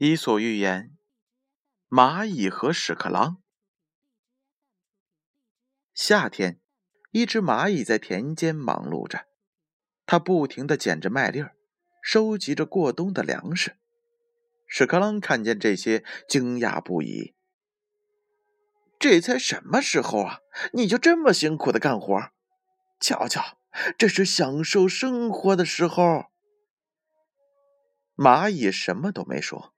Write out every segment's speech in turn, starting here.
伊索寓言：蚂蚁和屎壳郎。夏天，一只蚂蚁在田间忙碌着，它不停地捡着麦粒儿，收集着过冬的粮食。屎壳郎看见这些，惊讶不已：“这才什么时候啊，你就这么辛苦的干活？瞧瞧，这是享受生活的时候。”蚂蚁什么都没说。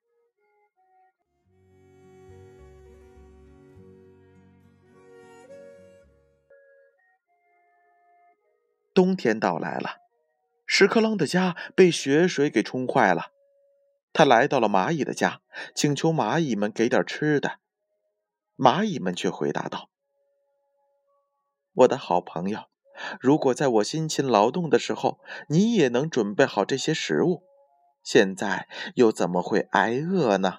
冬天到来了，屎壳郎的家被雪水给冲坏了。他来到了蚂蚁的家，请求蚂蚁们给点吃的。蚂蚁们却回答道：“我的好朋友，如果在我辛勤劳动的时候，你也能准备好这些食物，现在又怎么会挨饿呢？”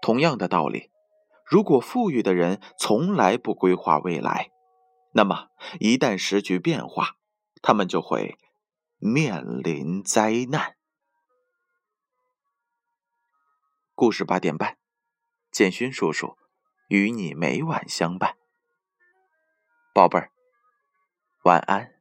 同样的道理。如果富裕的人从来不规划未来，那么一旦时局变化，他们就会面临灾难。故事八点半，建勋叔叔与你每晚相伴，宝贝儿，晚安。